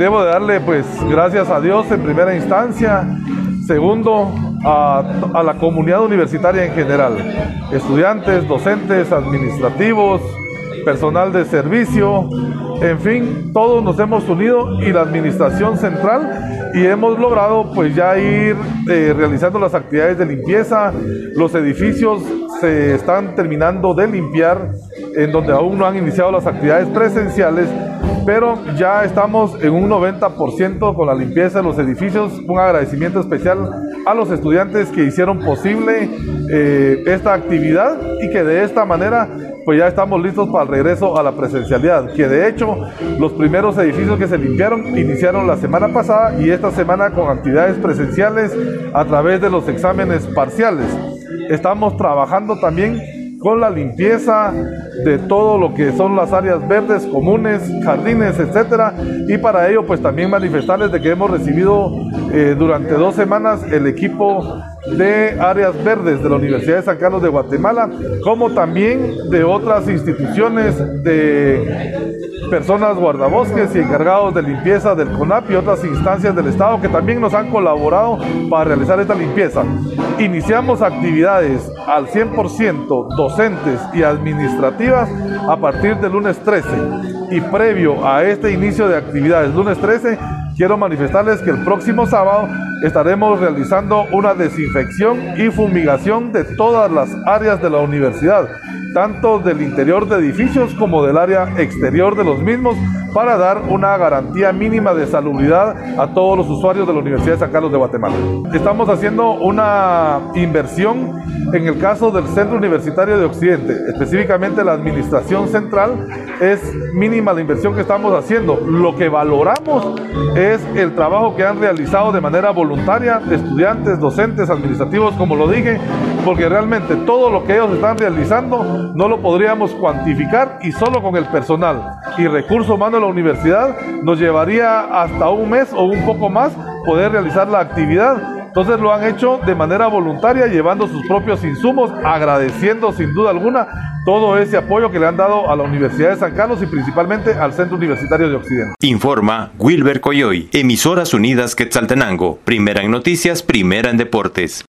Debo de darle pues gracias a Dios en primera instancia, segundo a, a la comunidad universitaria en general, estudiantes, docentes, administrativos, personal de servicio, en fin, todos nos hemos unido y la administración central. Y hemos logrado pues ya ir eh, realizando las actividades de limpieza, los edificios se están terminando de limpiar en donde aún no han iniciado las actividades presenciales, pero ya estamos en un 90% con la limpieza de los edificios. Un agradecimiento especial a los estudiantes que hicieron posible eh, esta actividad y que de esta manera pues ya estamos listos para el regreso a la presencialidad, que de hecho los primeros edificios que se limpiaron iniciaron la semana pasada y esta semana con actividades presenciales a través de los exámenes parciales. Estamos trabajando también con la limpieza de todo lo que son las áreas verdes comunes, jardines, etcétera, y para ello pues también manifestarles de que hemos recibido eh, durante dos semanas el equipo de áreas verdes de la Universidad de San Carlos de Guatemala, como también de otras instituciones de personas guardabosques y encargados de limpieza del CONAP y otras instancias del Estado que también nos han colaborado para realizar esta limpieza. Iniciamos actividades al 100% docentes y administrativas a partir del lunes 13 y previo a este inicio de actividades lunes 13 quiero manifestarles que el próximo sábado estaremos realizando una desinfección y fumigación de todas las áreas de la universidad tanto del interior de edificios como del área exterior de los mismos, para dar una garantía mínima de salubridad a todos los usuarios de la Universidad de San Carlos de Guatemala. Estamos haciendo una inversión en el caso del Centro Universitario de Occidente, específicamente la Administración Central, es mínima la inversión que estamos haciendo. Lo que valoramos es el trabajo que han realizado de manera voluntaria estudiantes, docentes, administrativos, como lo dije, porque realmente todo lo que ellos están realizando no lo podríamos cuantificar y solo con el personal y recurso humano la universidad nos llevaría hasta un mes o un poco más poder realizar la actividad. Entonces lo han hecho de manera voluntaria, llevando sus propios insumos, agradeciendo sin duda alguna todo ese apoyo que le han dado a la Universidad de San Carlos y principalmente al Centro Universitario de Occidente. Informa Wilber Coyoy, Emisoras Unidas Quetzaltenango, primera en noticias, primera en deportes.